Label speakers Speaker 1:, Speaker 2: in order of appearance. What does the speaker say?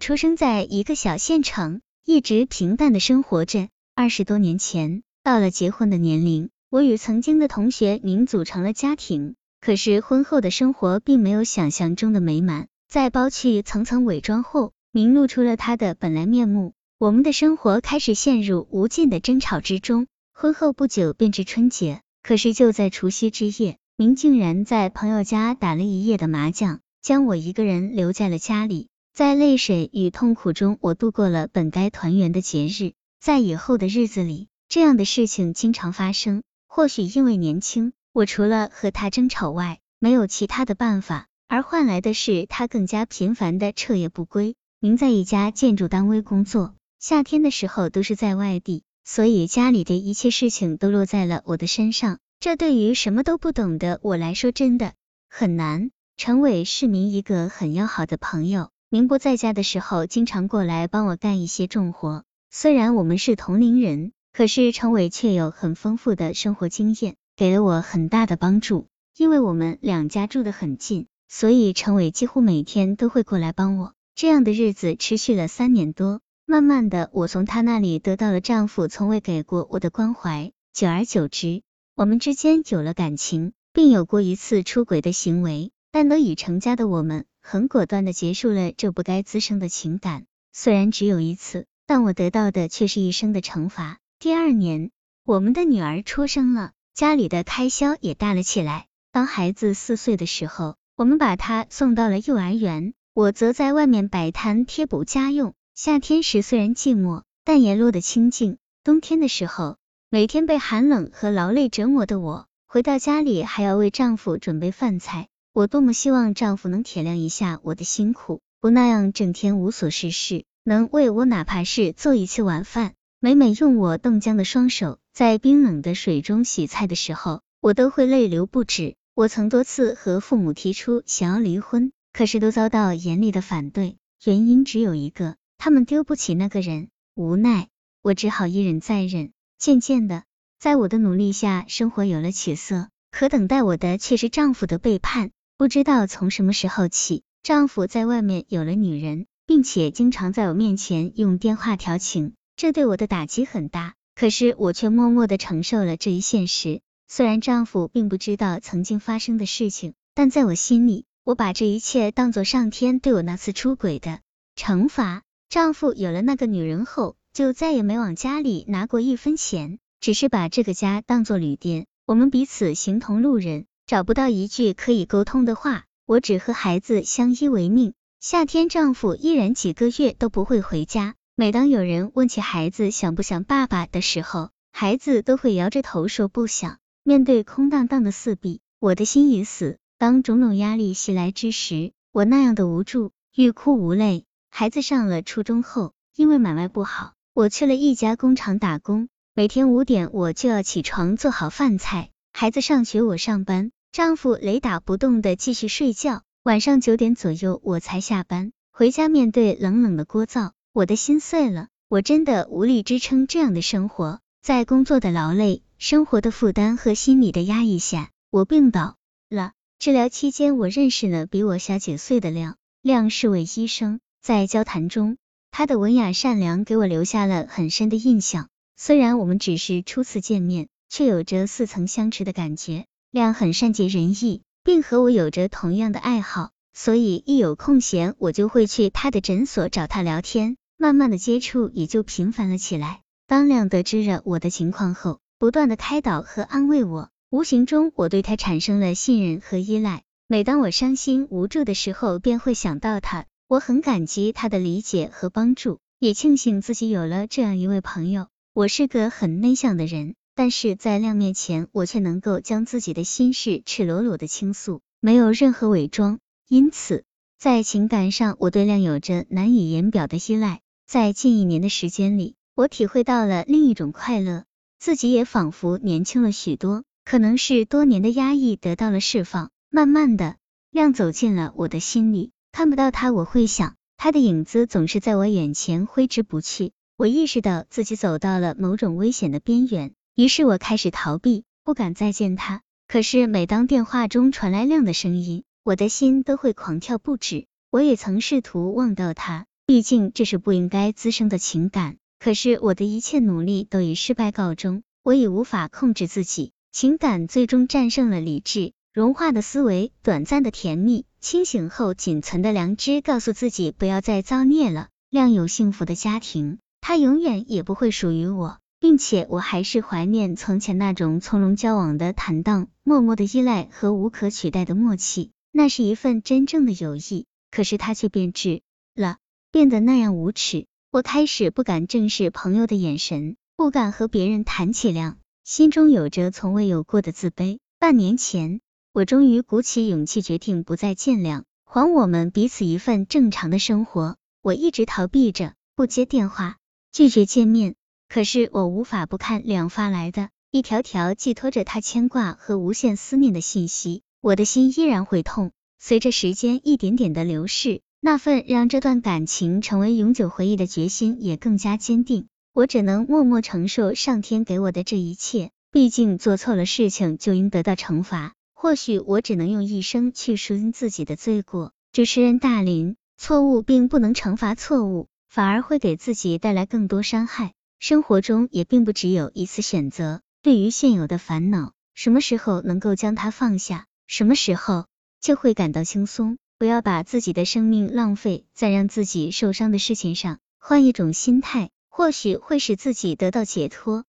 Speaker 1: 出生在一个小县城，一直平淡的生活着。二十多年前，到了结婚的年龄，我与曾经的同学明组成了家庭。可是婚后的生活并没有想象中的美满，在剥去层层伪装后，明露出了他的本来面目。我们的生活开始陷入无尽的争吵之中。婚后不久便至春节，可是就在除夕之夜，明竟然在朋友家打了一夜的麻将，将我一个人留在了家里。在泪水与痛苦中，我度过了本该团圆的节日。在以后的日子里，这样的事情经常发生。或许因为年轻，我除了和他争吵外，没有其他的办法，而换来的是他更加频繁的彻夜不归。您在一家建筑单位工作，夏天的时候都是在外地，所以家里的一切事情都落在了我的身上。这对于什么都不懂的我来说，真的很难。陈伟是您一个很要好的朋友，您不在家的时候，经常过来帮我干一些重活。虽然我们是同龄人，可是陈伟却有很丰富的生活经验，给了我很大的帮助。因为我们两家住得很近，所以陈伟几乎每天都会过来帮我。这样的日子持续了三年多，慢慢的，我从他那里得到了丈夫从未给过我的关怀。久而久之，我们之间有了感情，并有过一次出轨的行为。但都已成家的我们，很果断的结束了这不该滋生的情感。虽然只有一次。但我得到的却是一生的惩罚。第二年，我们的女儿出生了，家里的开销也大了起来。当孩子四岁的时候，我们把她送到了幼儿园，我则在外面摆摊贴补家用。夏天时虽然寂寞，但也落得清静。冬天的时候，每天被寒冷和劳累折磨的我，回到家里还要为丈夫准备饭菜。我多么希望丈夫能体谅一下我的辛苦，不那样整天无所事事。能为我哪怕是做一次晚饭，每每用我冻僵的双手在冰冷的水中洗菜的时候，我都会泪流不止。我曾多次和父母提出想要离婚，可是都遭到严厉的反对，原因只有一个，他们丢不起那个人。无奈，我只好一忍再忍。渐渐的，在我的努力下，生活有了起色，可等待我的却是丈夫的背叛。不知道从什么时候起，丈夫在外面有了女人。并且经常在我面前用电话调情，这对我的打击很大。可是我却默默的承受了这一现实。虽然丈夫并不知道曾经发生的事情，但在我心里，我把这一切当做上天对我那次出轨的惩罚。丈夫有了那个女人后，就再也没往家里拿过一分钱，只是把这个家当做旅店。我们彼此形同路人，找不到一句可以沟通的话。我只和孩子相依为命。夏天，丈夫依然几个月都不会回家。每当有人问起孩子想不想爸爸的时候，孩子都会摇着头说不想。面对空荡荡的四壁，我的心已死。当种种压力袭来之时，我那样的无助，欲哭无泪。孩子上了初中后，因为买卖不好，我去了一家工厂打工。每天五点我就要起床做好饭菜，孩子上学我上班，丈夫雷打不动的继续睡觉。晚上九点左右我才下班，回家面对冷冷的锅灶，我的心碎了。我真的无力支撑这样的生活，在工作的劳累、生活的负担和心理的压抑下，我病倒了。治疗期间，我认识了比我小几岁的亮，亮是位医生。在交谈中，他的文雅善良给我留下了很深的印象。虽然我们只是初次见面，却有着似曾相识的感觉。亮很善解人意。并和我有着同样的爱好，所以一有空闲，我就会去他的诊所找他聊天。慢慢的接触也就频繁了起来。当亮得知了我的情况后，不断的开导和安慰我，无形中我对他产生了信任和依赖。每当我伤心无助的时候，便会想到他。我很感激他的理解和帮助，也庆幸自己有了这样一位朋友。我是个很内向的人。但是在亮面前，我却能够将自己的心事赤裸裸的倾诉，没有任何伪装。因此，在情感上，我对亮有着难以言表的依赖。在近一年的时间里，我体会到了另一种快乐，自己也仿佛年轻了许多。可能是多年的压抑得到了释放，慢慢的，亮走进了我的心里。看不到他，我会想，他的影子总是在我眼前挥之不去。我意识到自己走到了某种危险的边缘。于是我开始逃避，不敢再见他。可是每当电话中传来亮的声音，我的心都会狂跳不止。我也曾试图忘掉他，毕竟这是不应该滋生的情感。可是我的一切努力都以失败告终，我已无法控制自己，情感最终战胜了理智。融化的思维，短暂的甜蜜，清醒后仅存的良知，告诉自己不要再造孽了。亮有幸福的家庭，他永远也不会属于我，并且我还是怀念从前那种从容交往的坦荡，默默的依赖和无可取代的默契，那是一份真正的友谊。可是他却变质了，变得那样无耻。我开始不敢正视朋友的眼神，不敢和别人谈起量，心中有着从未有过的自卑。半年前。我终于鼓起勇气，决定不再见谅，还我们彼此一份正常的生活。我一直逃避着，不接电话，拒绝见面。可是我无法不看两发来的一条条寄托着他牵挂和无限思念的信息，我的心依然会痛。随着时间一点点的流逝，那份让这段感情成为永久回忆的决心也更加坚定。我只能默默承受上天给我的这一切，毕竟做错了事情就应得到惩罚。或许我只能用一生去赎自己的罪过。主持人大林，错误并不能惩罚错误，反而会给自己带来更多伤害。生活中也并不只有一次选择。对于现有的烦恼，什么时候能够将它放下，什么时候就会感到轻松。不要把自己的生命浪费在让自己受伤的事情上，换一种心态，或许会使自己得到解脱。